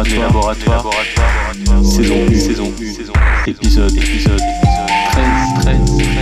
laboratoires, laboratoires, saison 1, saison 1, épisode, épisode. 13, 13, 13.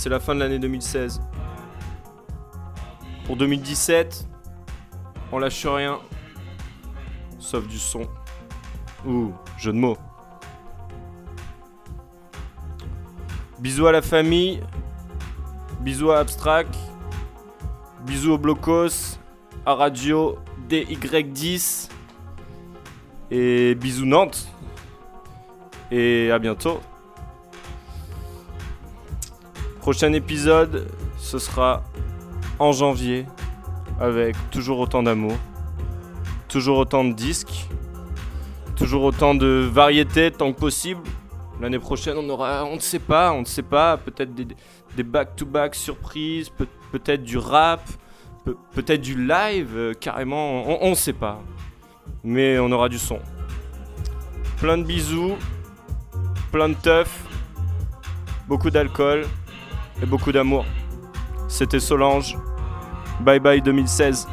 c'est la fin de l'année 2016. Pour 2017, on lâche rien. Sauf du son. Ou jeu de mots. Bisous à la famille. Bisous à Abstract. Bisous au Blocos. À Radio DY10. Et bisous Nantes. Et à bientôt. Prochain épisode, ce sera en janvier avec toujours autant d'amour, toujours autant de disques, toujours autant de variétés tant que possible. L'année prochaine, on aura, on ne sait pas, on ne sait pas, peut-être des back-to-back surprises, peut-être du rap, peut-être du live, euh, carrément, on ne sait pas. Mais on aura du son. Plein de bisous, plein de teuf, beaucoup d'alcool et beaucoup d'amour. C'était Solange. Bye bye 2016.